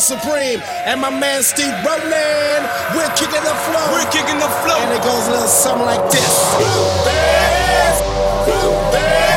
supreme. And my man Steve Rowland, we're kicking the flow. We're kicking the flow. And it goes a little something like this. Blue Bears, Blue Bears.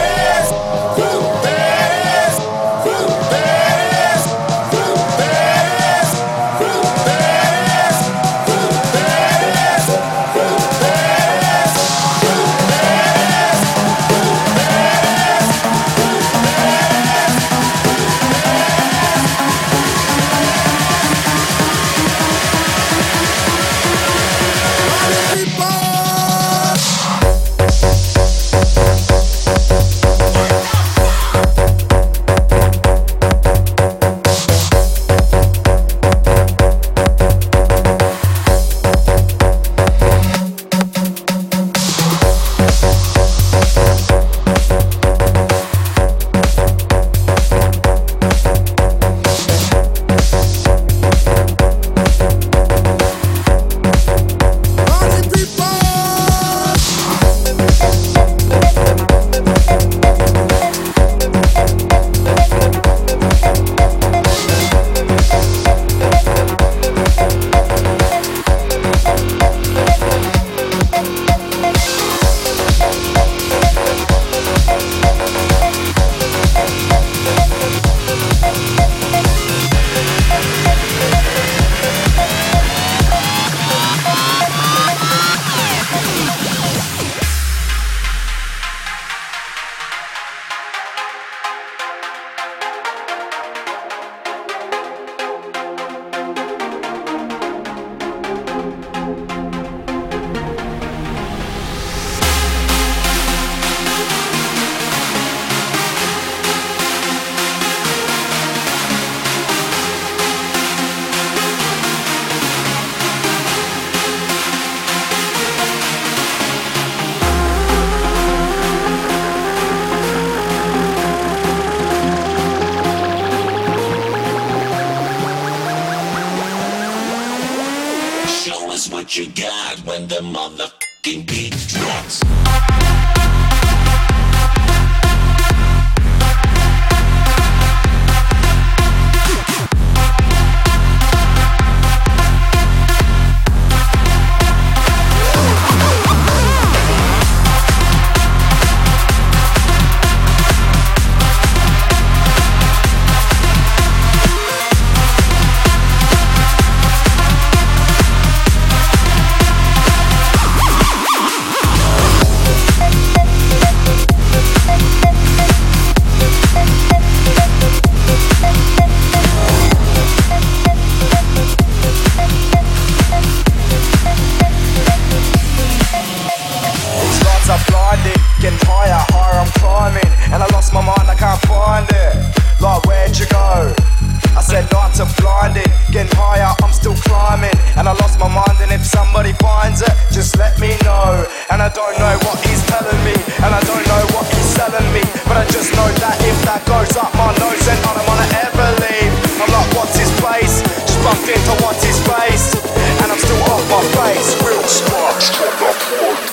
don't know what he's telling me, and I don't know what he's selling me. But I just know that if that goes up my nose, then I don't wanna ever leave. I'm like, what's his place? Just bumped into what's his face, and I'm still off my face. Real sparks,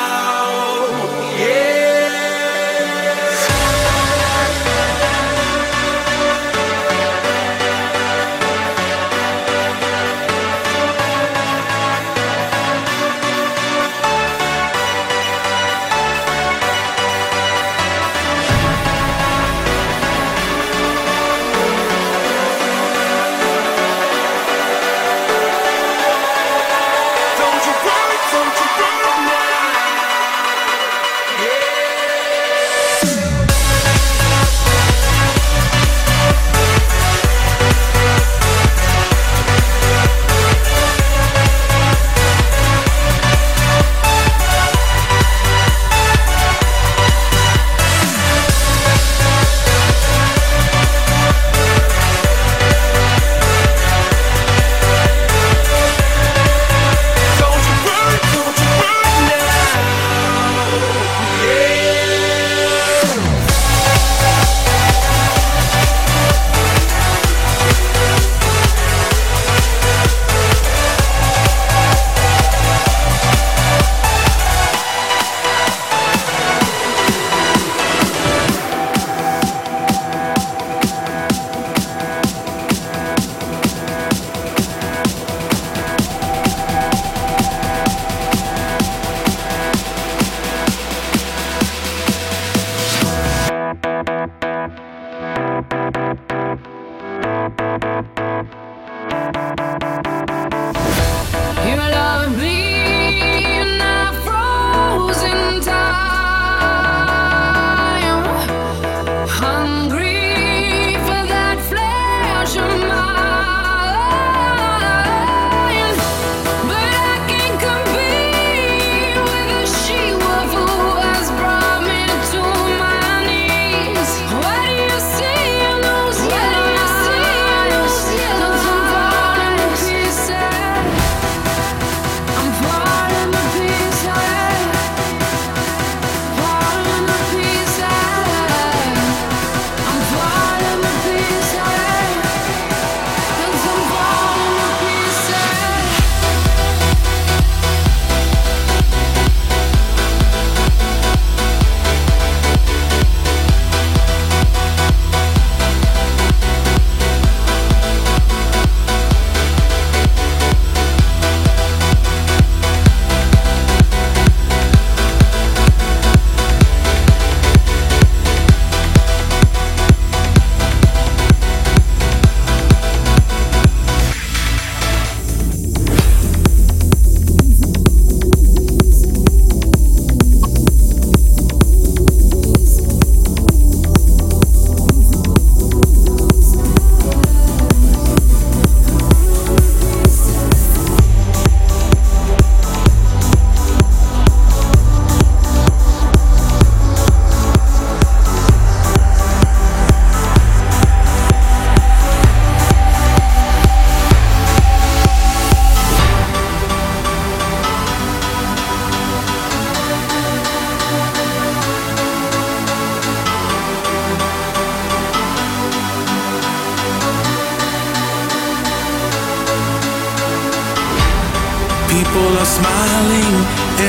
are smiling,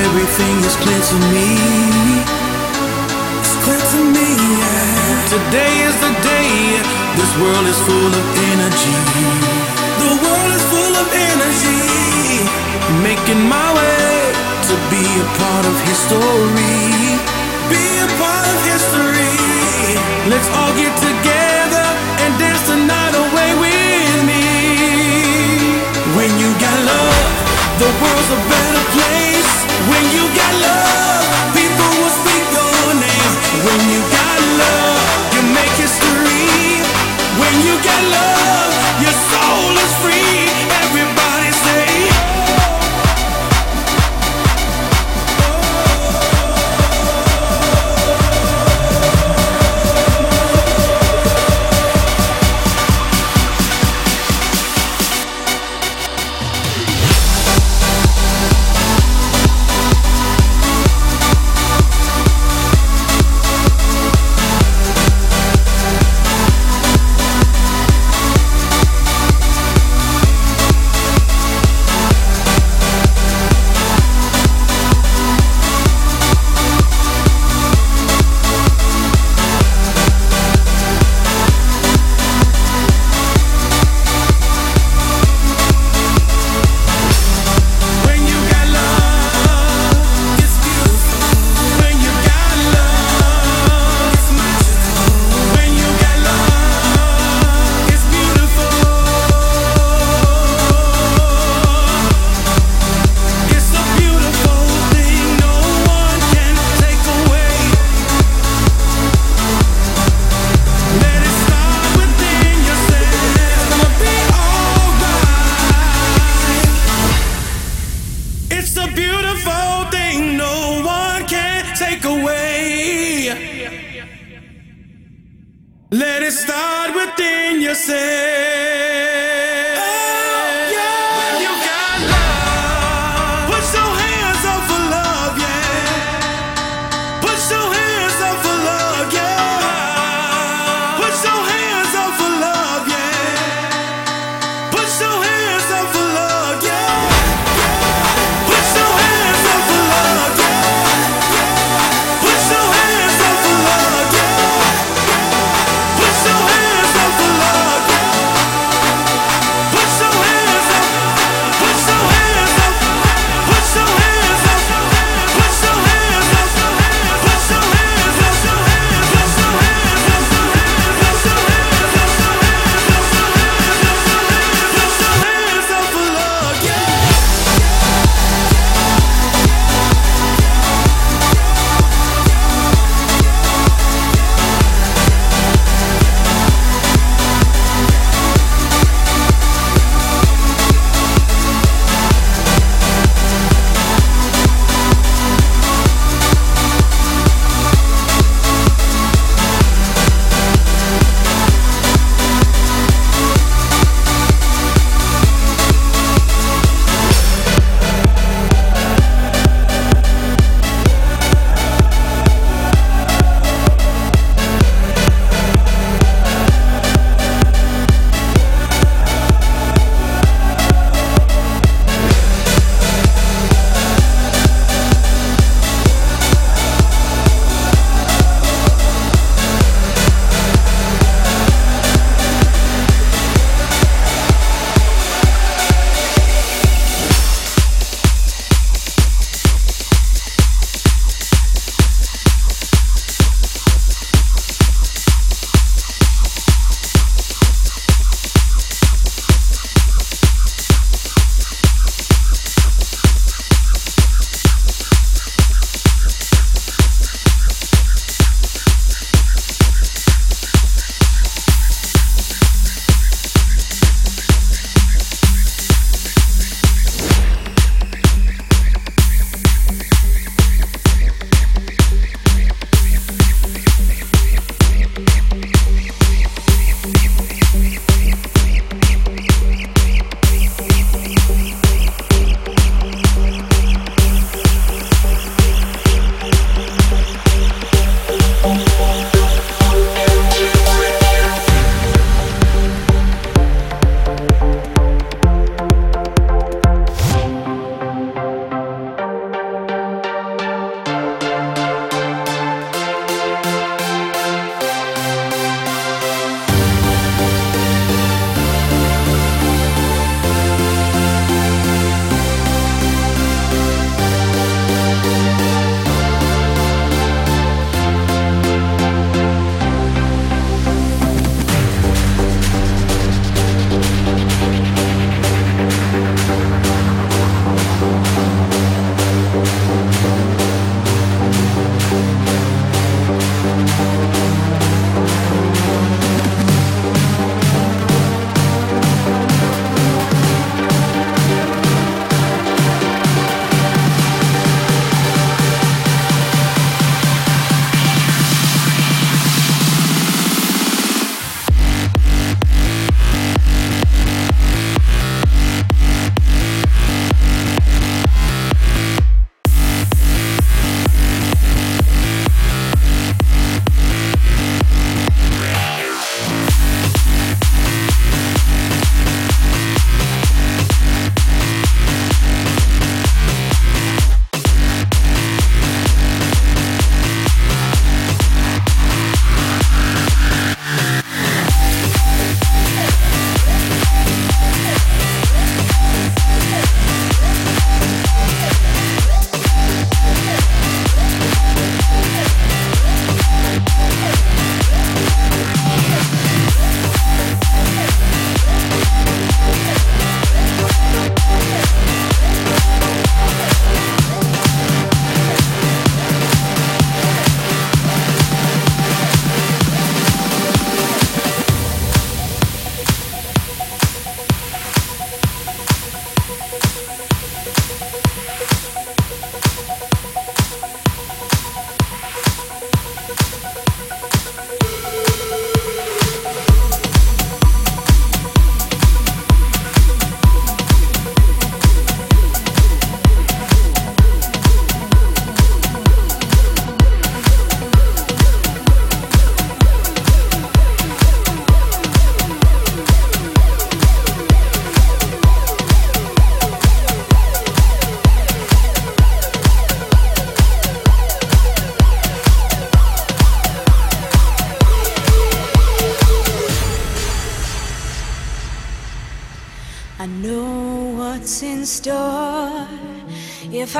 everything is clear to me. It's clear to me, yeah. Today is the day. This world is full of energy. The world is full of energy. Making my way to be a part of history. Be a part of history. Let's all get together The world's a better place when you got love. People will speak your name when you got love. You make history when you got love.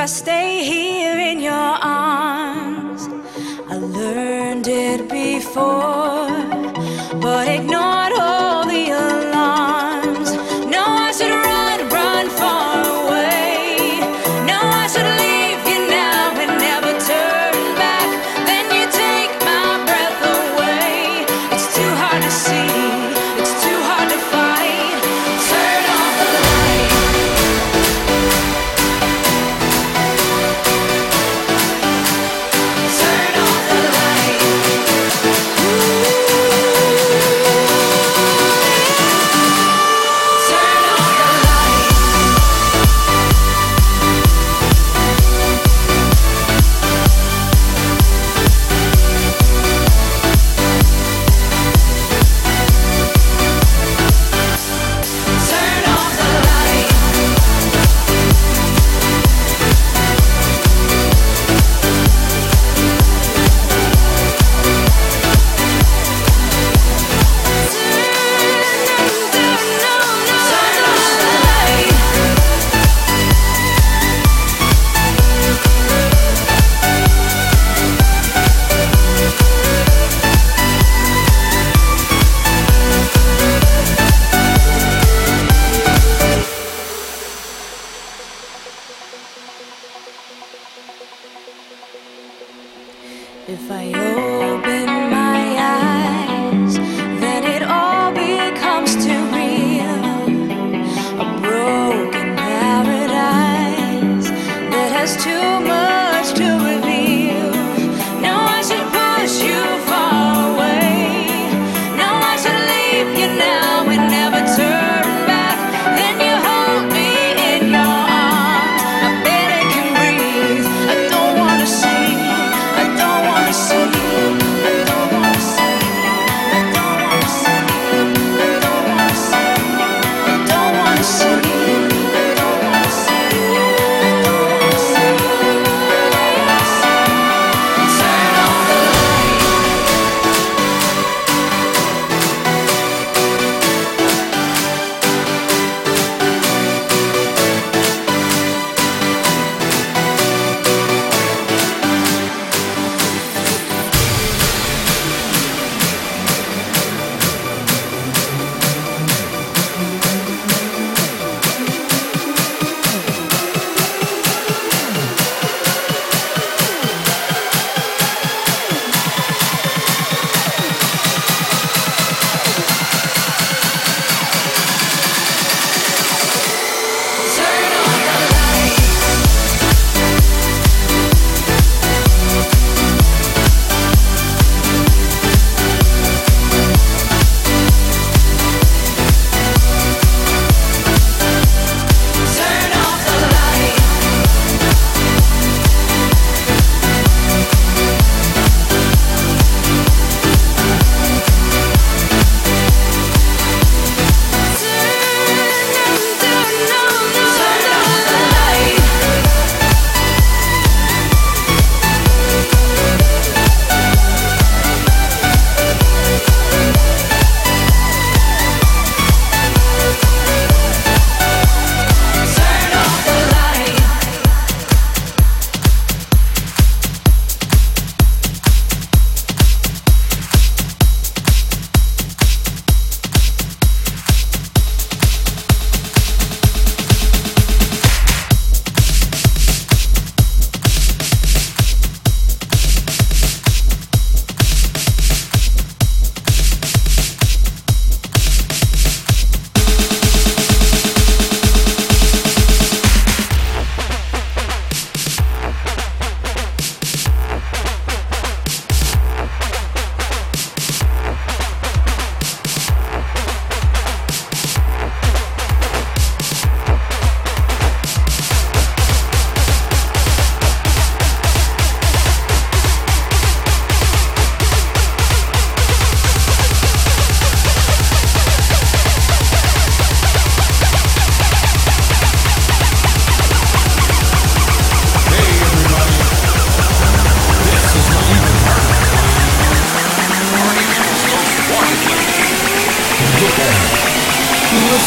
I stay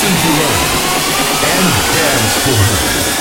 Listen to her. and dance for her.